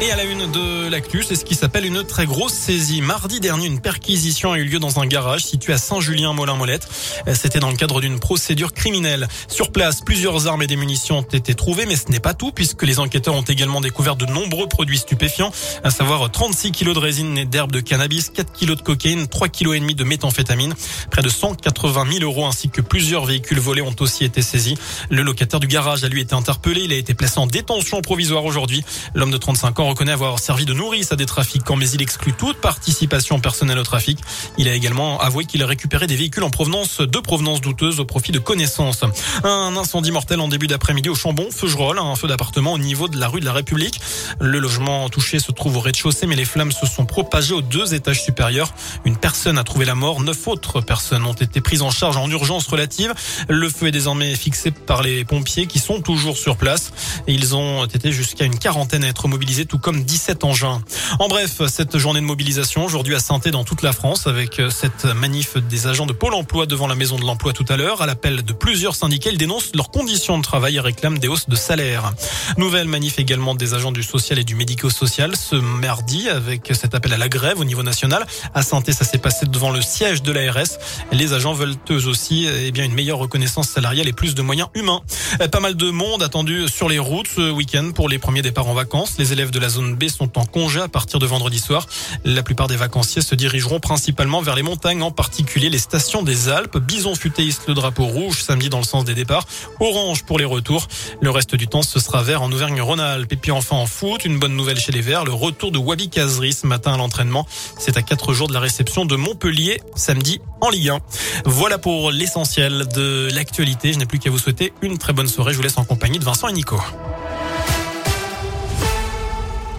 Et à la une de l'actu, c'est ce qui s'appelle une très grosse saisie. Mardi dernier, une perquisition a eu lieu dans un garage situé à Saint-Julien-Molin-Molette. C'était dans le cadre d'une procédure criminelle. Sur place, plusieurs armes et des munitions ont été trouvées, mais ce n'est pas tout puisque les enquêteurs ont également découvert de nombreux produits stupéfiants, à savoir 36 kilos de résine et d'herbe de cannabis, 4 kilos de cocaïne, 3 kilos et demi de méthamphétamine, près de 180 000 euros ainsi que plusieurs véhicules volés ont aussi été saisis. Le locataire du garage a lui été interpellé. Il a été placé en détention provisoire aujourd'hui. L'homme de 35 ans reconnaît avoir servi de nourrice à des trafiquants, mais il exclut toute participation personnelle au trafic. Il a également avoué qu'il a récupéré des véhicules en provenance de provenance douteuse au profit de connaissances. Un incendie mortel en début d'après-midi au Chambon, Feugerolles, un feu d'appartement au niveau de la rue de la République. Le logement touché se trouve au rez-de-chaussée, mais les flammes se sont propagées aux deux étages supérieurs. Une personne a trouvé la mort, neuf autres personnes ont été prises en charge en urgence relative. Le feu est désormais fixé par les pompiers qui sont toujours sur place. Ils ont été jusqu'à une quarantaine à être mobilisés, tout comme 17 engins. En bref, cette journée de mobilisation aujourd'hui à saint dans toute la France avec cette manif des agents de Pôle emploi devant la maison de l'emploi tout à l'heure. À l'appel de plusieurs syndicats, ils dénoncent leurs conditions de travail et réclament des hausses de salaire. Nouvelle manif également des agents du social et du médico-social ce mardi avec cet appel à la grève au niveau national. À saint ça s'est passé devant le siège de l'ARS. Les agents veulent eux aussi eh bien, une meilleure reconnaissance salariale et plus de moyens humains. Pas mal de monde attendu sur les routes ce week-end pour les premiers départs en vacances. Les élèves de la zone B sont en congé à partir de vendredi soir. La plupart des vacanciers se dirigeront principalement vers les montagnes, en particulier les stations des Alpes. Bison futéiste le drapeau rouge samedi dans le sens des départs. Orange pour les retours. Le reste du temps, ce sera vert en Auvergne-Rhône-Alpes. Et puis enfin en foot, une bonne nouvelle chez les Verts, le retour de Wabi Kazri ce matin à l'entraînement. C'est à quatre jours de la réception de Montpellier samedi en Ligue 1. Voilà pour l'essentiel de l'actualité. Je n'ai plus qu'à vous souhaiter une très bonne soirée. Je vous laisse en compagnie de Vincent et Nico.